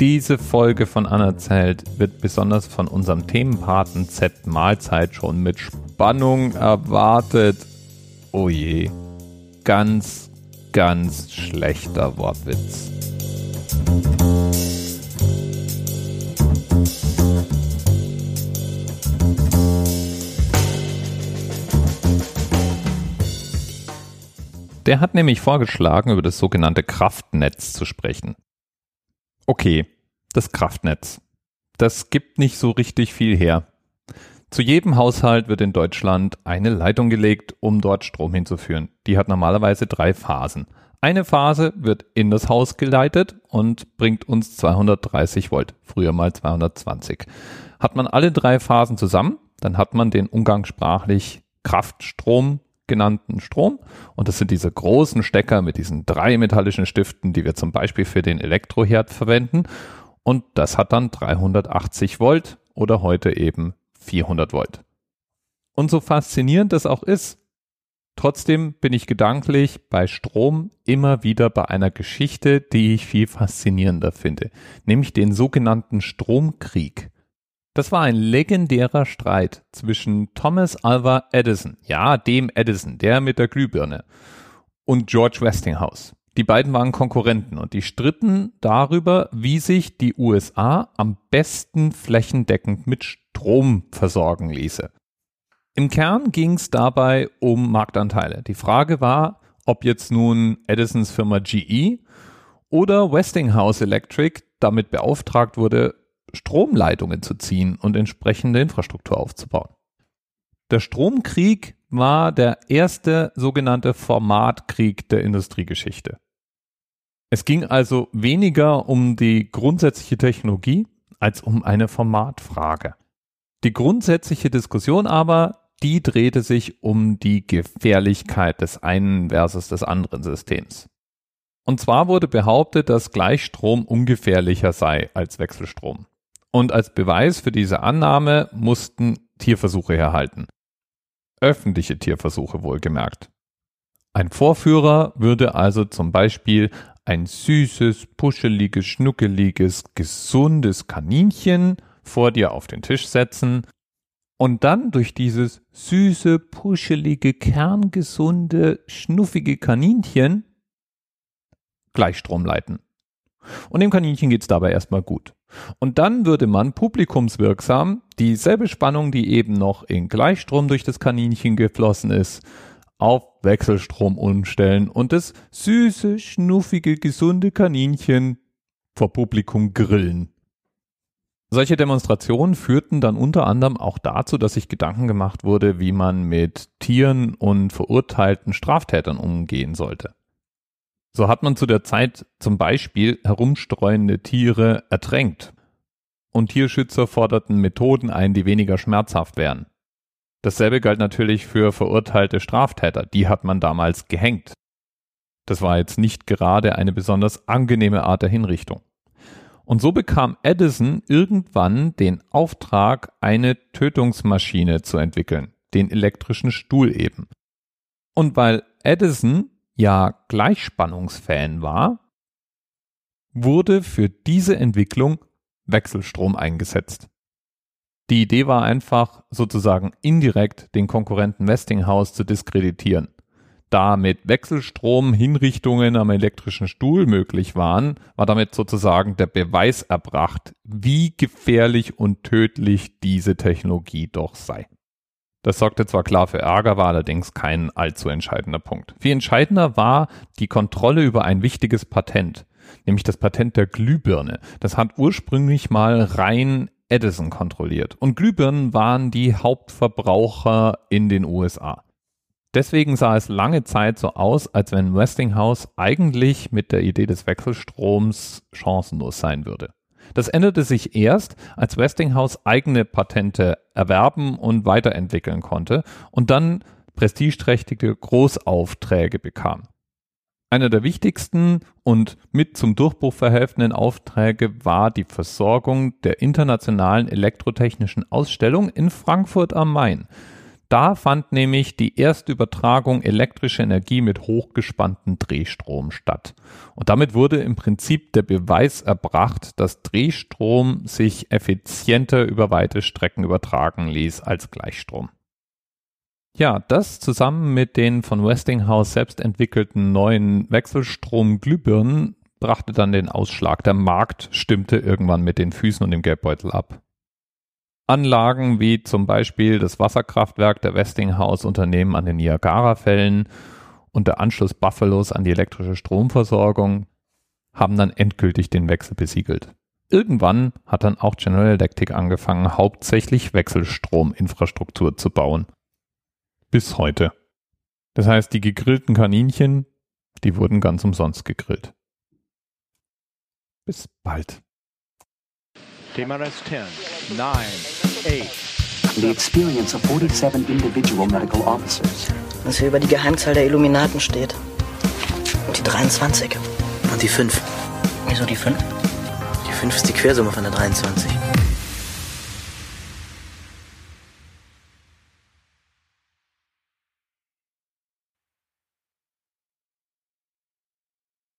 Diese Folge von Anerzählt wird besonders von unserem Themenpaten Z Mahlzeit schon mit Spannung erwartet. Oh je, ganz, ganz schlechter Wortwitz. Der hat nämlich vorgeschlagen, über das sogenannte Kraftnetz zu sprechen. Okay, das Kraftnetz. Das gibt nicht so richtig viel her. Zu jedem Haushalt wird in Deutschland eine Leitung gelegt, um dort Strom hinzuführen. Die hat normalerweise drei Phasen. Eine Phase wird in das Haus geleitet und bringt uns 230 Volt, früher mal 220. Hat man alle drei Phasen zusammen, dann hat man den umgangssprachlich Kraftstrom genannten Strom. Und das sind diese großen Stecker mit diesen drei metallischen Stiften, die wir zum Beispiel für den Elektroherd verwenden. Und das hat dann 380 Volt oder heute eben 400 Volt. Und so faszinierend das auch ist, trotzdem bin ich gedanklich bei Strom immer wieder bei einer Geschichte, die ich viel faszinierender finde, nämlich den sogenannten Stromkrieg. Das war ein legendärer Streit zwischen Thomas Alva Edison, ja, dem Edison, der mit der Glühbirne, und George Westinghouse. Die beiden waren Konkurrenten und die stritten darüber, wie sich die USA am besten flächendeckend mit Strom versorgen ließe. Im Kern ging es dabei um Marktanteile. Die Frage war, ob jetzt nun Edisons Firma GE oder Westinghouse Electric damit beauftragt wurde, Stromleitungen zu ziehen und entsprechende Infrastruktur aufzubauen. Der Stromkrieg war der erste sogenannte Formatkrieg der Industriegeschichte. Es ging also weniger um die grundsätzliche Technologie als um eine Formatfrage. Die grundsätzliche Diskussion aber, die drehte sich um die Gefährlichkeit des einen versus des anderen Systems. Und zwar wurde behauptet, dass Gleichstrom ungefährlicher sei als Wechselstrom. Und als Beweis für diese Annahme mussten Tierversuche herhalten. Öffentliche Tierversuche wohlgemerkt. Ein Vorführer würde also zum Beispiel ein süßes, puscheliges, schnuckeliges, gesundes Kaninchen vor dir auf den Tisch setzen und dann durch dieses süße, puschelige, kerngesunde, schnuffige Kaninchen Gleichstrom leiten. Und dem Kaninchen geht's dabei erstmal gut. Und dann würde man publikumswirksam dieselbe Spannung, die eben noch in Gleichstrom durch das Kaninchen geflossen ist, auf Wechselstrom umstellen und das süße, schnuffige, gesunde Kaninchen vor Publikum grillen. Solche Demonstrationen führten dann unter anderem auch dazu, dass sich Gedanken gemacht wurde, wie man mit Tieren und verurteilten Straftätern umgehen sollte. So hat man zu der Zeit zum Beispiel herumstreuende Tiere ertränkt. Und Tierschützer forderten Methoden ein, die weniger schmerzhaft wären. Dasselbe galt natürlich für verurteilte Straftäter, die hat man damals gehängt. Das war jetzt nicht gerade eine besonders angenehme Art der Hinrichtung. Und so bekam Edison irgendwann den Auftrag, eine Tötungsmaschine zu entwickeln, den elektrischen Stuhl eben. Und weil Edison ja Gleichspannungsfan war, wurde für diese Entwicklung Wechselstrom eingesetzt. Die Idee war einfach sozusagen indirekt den Konkurrenten Westinghouse zu diskreditieren. Da mit Wechselstrom Hinrichtungen am elektrischen Stuhl möglich waren, war damit sozusagen der Beweis erbracht, wie gefährlich und tödlich diese Technologie doch sei. Das sorgte zwar klar für Ärger, war allerdings kein allzu entscheidender Punkt. Viel entscheidender war die Kontrolle über ein wichtiges Patent, nämlich das Patent der Glühbirne. Das hat ursprünglich mal rein Edison kontrolliert und Glühbirnen waren die Hauptverbraucher in den USA. Deswegen sah es lange Zeit so aus, als wenn Westinghouse eigentlich mit der Idee des Wechselstroms chancenlos sein würde. Das änderte sich erst, als Westinghouse eigene Patente erwerben und weiterentwickeln konnte und dann prestigeträchtige Großaufträge bekam. Einer der wichtigsten und mit zum Durchbruch verhelfenden Aufträge war die Versorgung der internationalen elektrotechnischen Ausstellung in Frankfurt am Main. Da fand nämlich die erste Übertragung elektrischer Energie mit hochgespanntem Drehstrom statt. Und damit wurde im Prinzip der Beweis erbracht, dass Drehstrom sich effizienter über weite Strecken übertragen ließ als Gleichstrom. Ja, das zusammen mit den von Westinghouse selbst entwickelten neuen Wechselstrom-Glühbirnen brachte dann den Ausschlag. Der Markt stimmte irgendwann mit den Füßen und dem Geldbeutel ab. Anlagen wie zum Beispiel das Wasserkraftwerk der Westinghouse-Unternehmen an den Niagara-Fällen und der Anschluss Buffalos an die elektrische Stromversorgung haben dann endgültig den Wechsel besiegelt. Irgendwann hat dann auch General Electric angefangen, hauptsächlich Wechselstrominfrastruktur zu bauen. Bis heute. Das heißt, die gegrillten Kaninchen, die wurden ganz umsonst gegrillt. Bis bald. TMRS 10, 9, 8. The experience of 47 individual medical officers. Was hier über die Geheimzahl der Illuminaten steht. Und die 23. Und die 5. Wieso die 5? Die 5 ist die Quersumme von der 23.